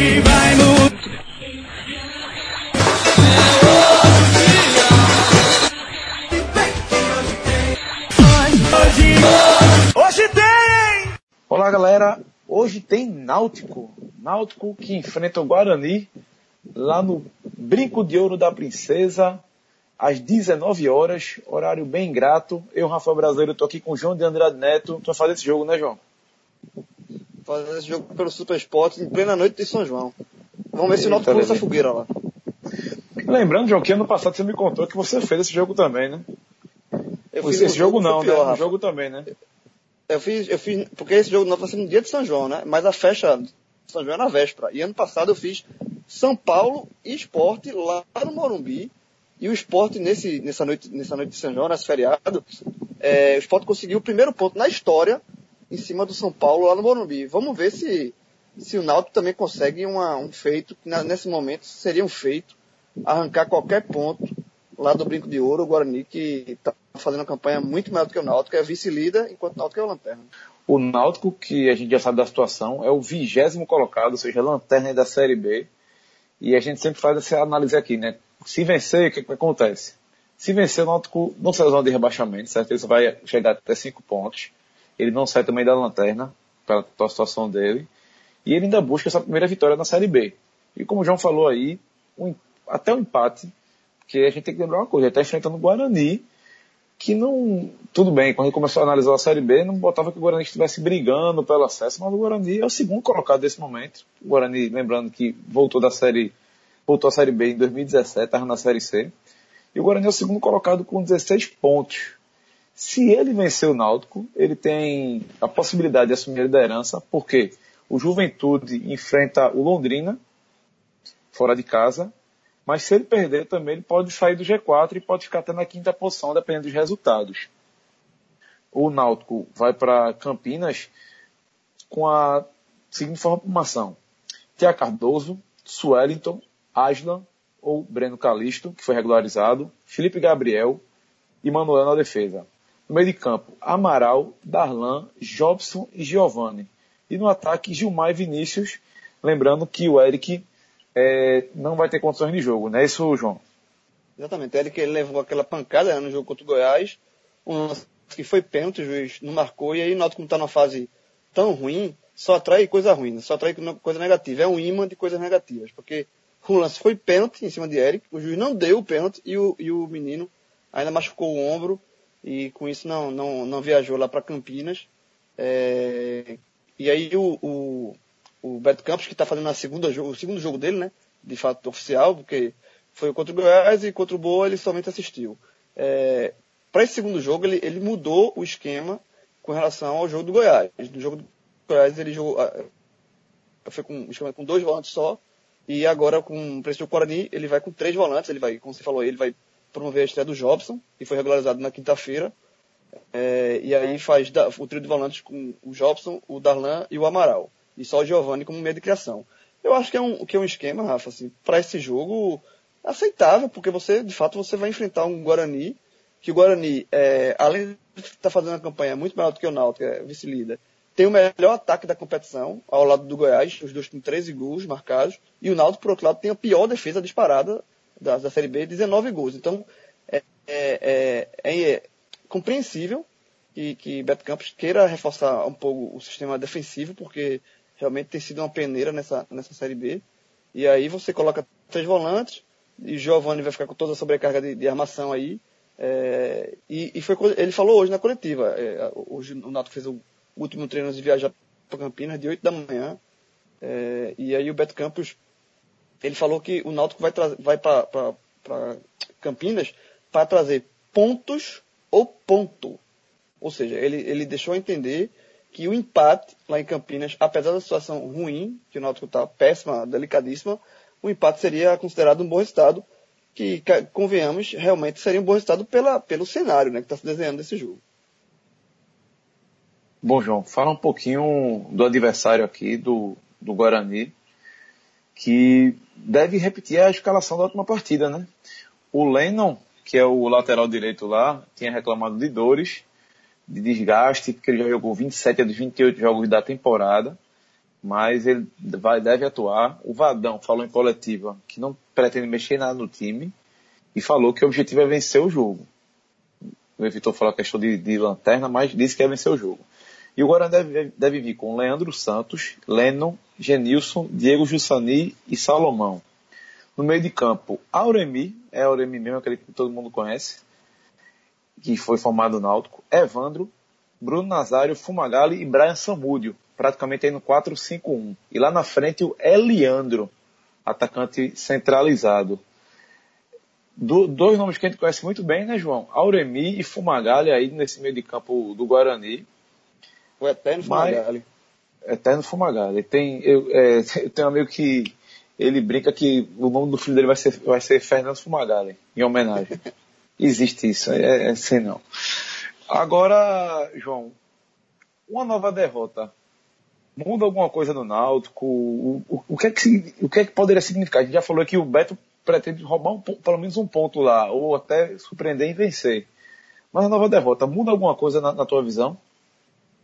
Hoje vai mudar. Hoje, hoje tem! Olá galera, hoje tem Náutico. Náutico que enfrenta o Guarani lá no Brinco de Ouro da Princesa, às 19 horas, horário bem grato. Eu, Rafael Brasileiro, estou aqui com o João de Andrade Neto. Tu vai fazer esse jogo, né, João? Fazer esse jogo pelo Super Sport em plena noite de São João. Vamos ver se o Náutico pula essa fogueira lá. Lembrando, João, que ano passado você me contou que você fez esse jogo também, né? Eu esse jogo, não, pior, né? O jogo também, né? Eu fiz, eu fiz, porque esse jogo não vai ser no dia de São João, né? Mas a festa de São João é na véspera. E ano passado eu fiz São Paulo e Esporte lá no Morumbi. E o Esporte nesse, nessa noite, nessa noite de São João, nesse feriado, é, o Esporte conseguiu o primeiro ponto na história em cima do São Paulo lá no Morumbi. Vamos ver se, se o Náutico também consegue uma- um feito, que nesse momento seria um feito, arrancar qualquer ponto lá do Brinco de Ouro, o Guarani, que está fazendo uma campanha muito melhor do que o Náutico, é vice-líder, enquanto o Náutico é o lanterna. O Náutico, que a gente já sabe da situação, é o vigésimo colocado, ou seja, lanterna da Série B. E a gente sempre faz essa análise aqui, né? Se vencer, o que, que acontece? Se vencer, o Náutico não sai da zona de rebaixamento, certo? Ele vai chegar até cinco pontos. Ele não sai também da lanterna, pela atual situação dele. E ele ainda busca essa primeira vitória na Série B. E como o João falou aí, um até o empate, porque a gente tem que lembrar uma coisa, ele está enfrentando o Guarani, que não. Tudo bem, quando ele começou a analisar a Série B, não botava que o Guarani estivesse brigando pelo acesso, mas o Guarani é o segundo colocado desse momento. O Guarani, lembrando que voltou da Série. Voltou à Série B em 2017, estava na Série C. E o Guarani é o segundo colocado com 16 pontos. Se ele vencer o Náutico, ele tem a possibilidade de assumir a liderança, porque o Juventude enfrenta o Londrina, fora de casa, mas se ele perder também, ele pode sair do G4 e pode ficar até na quinta posição, dependendo dos resultados. O Náutico vai para Campinas com a seguinte formação. Tia Cardoso, Suellington, Aslan ou Breno Calisto, que foi regularizado, Felipe Gabriel e Manuel na defesa. No meio de campo, Amaral, Darlan, Jobson e Giovanni. E no ataque, Gilmar e Vinícius. Lembrando que o Eric eh, não vai ter condições de jogo, não é isso, João? Exatamente. Ele que ele levou aquela pancada né, no jogo contra o Goiás, um lance que foi pênalti, o juiz não marcou, e aí o Náutico não está numa fase tão ruim, só atrai coisa ruim, né? só atrai coisa negativa. É um imã de coisas negativas, porque o lance foi pênalti em cima de Eric, o juiz não deu o pênalti e o, e o menino ainda machucou o ombro e com isso não, não, não viajou lá para Campinas. É, e aí o, o, o Beto Campos, que está fazendo a segunda, o segundo jogo dele, né? De fato oficial, porque foi contra o Goiás e contra o Boa ele somente assistiu. Para esse segundo jogo, ele, ele mudou o esquema com relação ao jogo do Goiás. No jogo do Goiás, ele jogou, foi com, esquema com dois volantes só, e agora com para esse jogo Guarani, ele vai com três volantes, ele vai, como você falou, ele vai promover a estreia do Jobson, que foi regularizado na quinta-feira, é, e aí faz o trio de volantes com o Jobson, o Darlan e o Amaral. E só o Giovanni como meio de criação. Eu acho que é um, que é um esquema, Rafa, assim, para esse jogo aceitável, porque você, de fato, você vai enfrentar um Guarani, que o Guarani, é, além de estar fazendo uma campanha muito melhor do que o Náutico, é vice-líder, tem o melhor ataque da competição, ao lado do Goiás, os dois com 13 gols marcados, e o Náutico, por outro lado, tem a pior defesa disparada da, da Série B, 19 gols. Então, é, é, é, é compreensível que, que Beto Campos queira reforçar um pouco o sistema defensivo, porque realmente tem sido uma peneira nessa, nessa Série B. E aí você coloca três volantes, e Giovanni vai ficar com toda a sobrecarga de, de armação aí. É, e, e foi ele falou hoje na coletiva. é, hoje o Nato fez o último treino de viajar para Campinas de 8 da manhã. É, e aí o Beto Campos ele falou que o Náutico vai, vai para Campinas para trazer pontos ou ponto. Ou seja, ele, ele deixou entender que o empate lá em Campinas, apesar da situação ruim, que o Náutico está péssima, delicadíssima, o empate seria considerado um bom resultado, que, convenhamos, realmente seria um bom resultado pela, pelo cenário né, que está se desenhando desse jogo. Bom, João, fala um pouquinho do adversário aqui, do, do Guarani, que deve repetir a escalação da última partida, né? O Lennon, que é o lateral direito lá, tinha reclamado de dores, de desgaste, porque ele já jogou 27 dos 28 jogos da temporada. mas ele vai, deve atuar. O Vadão falou em coletiva que não pretende mexer nada no time e falou que o objetivo é vencer o jogo. O Vitor falou a questão de, de, lanterna, mas disse que é vencer o jogo. E o Guarani deve, deve vir com Leandro Santos, Lennon, Genilson, Diego Jussani e Salomão. No meio de campo, Auremi, é Auremi mesmo, aquele que todo mundo conhece, que foi formado no Náutico, Evandro, Bruno Nazário, Fumagalli e Brian Samúdio, praticamente aí no 4-5-1. E lá na frente o Eliandro, atacante centralizado. Do, dois nomes que a gente conhece muito bem, né, João? Auremi e Fumagalli aí nesse meio de campo do Guarani. O Eterno Fumagalli. Eterno Fumagalli. Tem, eu, é, eu tenho um amigo que ele brinca que o nome do filho dele vai ser, vai ser Fernando Fumagalli, em homenagem. Existe isso, é, é assim não. Agora, João, uma nova derrota muda alguma coisa no Náutico? O, o, o, que é que, o que é que poderia significar? A gente já falou que o Beto pretende roubar um, pelo menos um ponto lá, ou até surpreender e vencer. Mas a nova derrota muda alguma coisa na, na tua visão?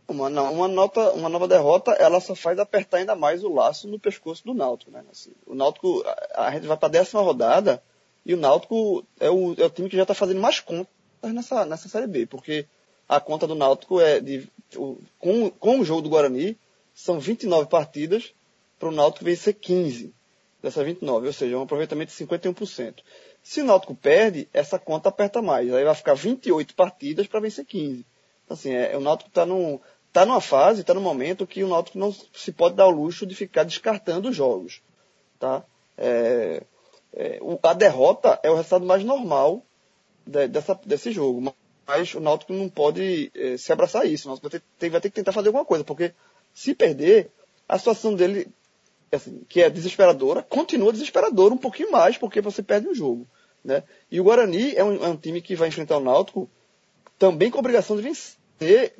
Uma, uma, nota, uma nova derrota, ela só faz apertar ainda mais o laço no pescoço do Náutico, né? Assim, o Náutico, a, a gente vai para a décima rodada e o Náutico é o, é o time que já está fazendo mais contas nessa, nessa Série B, porque a conta do Náutico é de, com, com o jogo do Guarani, são 29 partidas para o Náutico vencer 15 dessas 29, ou seja, um aproveitamento de 51%. Se o Náutico perde, essa conta aperta mais, aí vai ficar 28 partidas para vencer 15. Então, assim, é, o Náutico está num, está numa fase, está num momento que o Náutico não se pode dar o luxo de ficar descartando os jogos. Tá? É, é, a derrota é o resultado mais normal de, dessa, desse jogo. Mas o Náutico não pode é, se abraçar isso. O Náutico vai ter, vai ter que tentar fazer alguma coisa, porque se perder, a situação dele, assim, que é desesperadora, continua desesperadora um pouquinho mais, porque você perde o jogo. Né? E o Guarani é um, é um time que vai enfrentar o Náutico também com a obrigação de vencer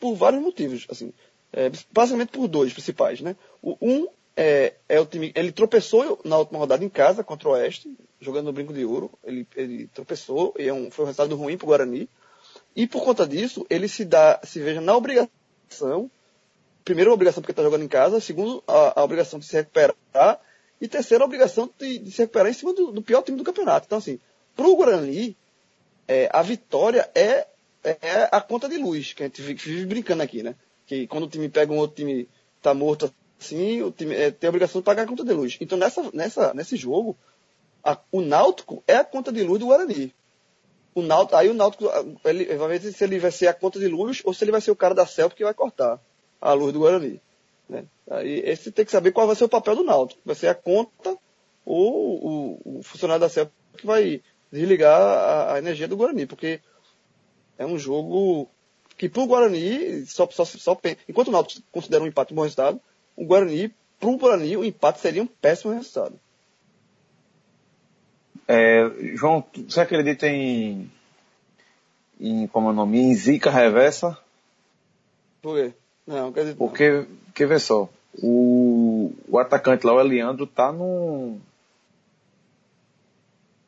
por vários motivos, assim, é, basicamente por dois principais, né? O, um é, é, o time, ele tropeçou na última rodada em casa contra o Oeste, jogando no Brinco de Ouro, ele, ele tropeçou e é um, foi um resultado ruim para o Guarani, e por conta disso, ele se dá, se veja na obrigação, primeiro a obrigação porque está jogando em casa, segundo a, a, obrigação de se recuperar, e terceiro a obrigação de, de se recuperar em cima do, do, pior time do campeonato. Então assim, para o Guarani, é, a vitória é é a conta de luz, que a gente vive brincando aqui, né? Que quando o time pega um outro time tá morto assim, o time é, tem a obrigação de pagar a conta de luz. Então nessa, nessa, nesse jogo, a, o Náutico é a conta de luz do Guarani. O Náutico, aí o Náutico ele vai ver se ele vai ser a conta de luz ou se ele vai ser o cara da CELP que vai cortar a luz do Guarani. Né? Aí esse tem que saber qual vai ser o papel do Náutico. Vai ser a conta ou o, o funcionário da CELP que vai desligar a, a energia do Guarani, porque é um jogo que para o Guarani, só, só, só, enquanto o Náutico considera um empate um bom resultado, o Guarani, para o Guarani, o empate seria um péssimo resultado. É, João, você acredita em, em como é o nome, em zica reversa? Por quê? Não, acredito Porque, não. porque vê só, o, o atacante lá, o Eliandro, tá num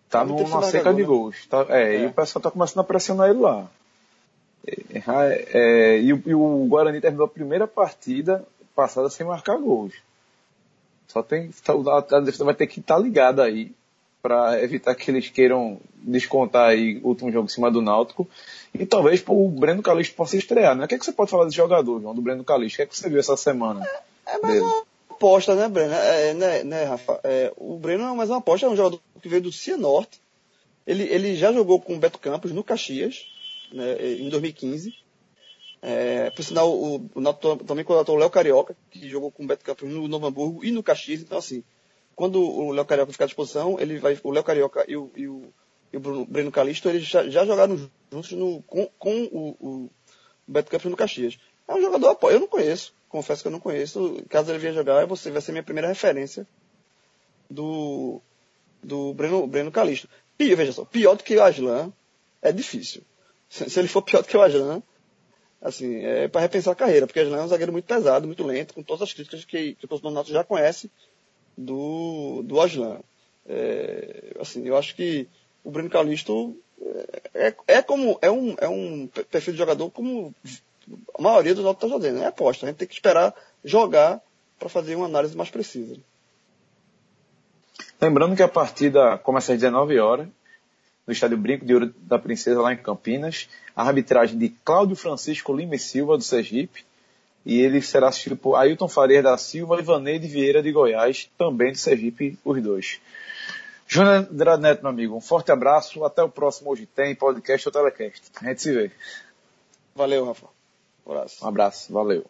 tá, tá numa seca de né? gols. Tá, é, é, e o pessoal tá começando a pressionar ele lá. É, é, e, o, e, o, Guarani terminou a primeira partida passada sem marcar gols. Só tem. Tá, a defesa vai ter que estar tá ligada aí para evitar que eles queiram descontar aí o último jogo em cima do Náutico. E talvez o Breno Calixto possa estrear, né? O que, é que você pode falar desse jogador, João, do Breno Calixto? O que é que você viu essa semana? É, é mais dele? uma aposta, né, Breno? É, né, né, Rafa? É, o Breno é mais uma aposta, é um jogador que veio do Cianorte. Ele, ele já jogou com o Beto Campos no Caxias né, em 2015. É, por sinal, o, o também contratou o Léo Carioca, que jogou com o Beto Campos no Novo Hamburgo e no Caxias. Então, assim, quando o Léo Carioca ficar à disposição, ele vai, o Léo Carioca e o, e o, e o Bruno, Breno Calisto, eles já, já jogaram juntos no, com, com o, o, Beto Campos no Caxias. É um jogador, eu não conheço, confesso que eu não conheço. Caso ele venha jogar, você vai ser minha primeira referência do, do Breno, Breno Calisto. E veja só, pior do que o Aslan é difícil se ele for pior do que o Aslan, assim, é para repensar a carreira, porque o Aslan é um zagueiro muito pesado, muito lento, com todas as críticas que, que o torcedor Nato já conhece do, do Aslan. É, assim, eu acho que o Bruno Calisto é, é, é, como, é um, é um perfil de jogador como a maioria dos outros está jogando, é aposta. A gente tem que esperar jogar para fazer uma análise mais precisa. Lembrando que a partida começa às 19 horas, no estádio Brinco de Ouro da Princesa, lá em Campinas. A arbitragem de Cláudio Francisco Lima e Silva, do Sergipe. E ele será assistido por Ailton Faria da Silva e Vaneide Vieira de Goiás, também do Sergipe, os dois. Júnior Andrade Neto, meu amigo, um forte abraço. Até o próximo Hoje Tem, podcast ou telecast. A gente se vê. Valeu, Rafa. Um abraço. Um abraço, valeu.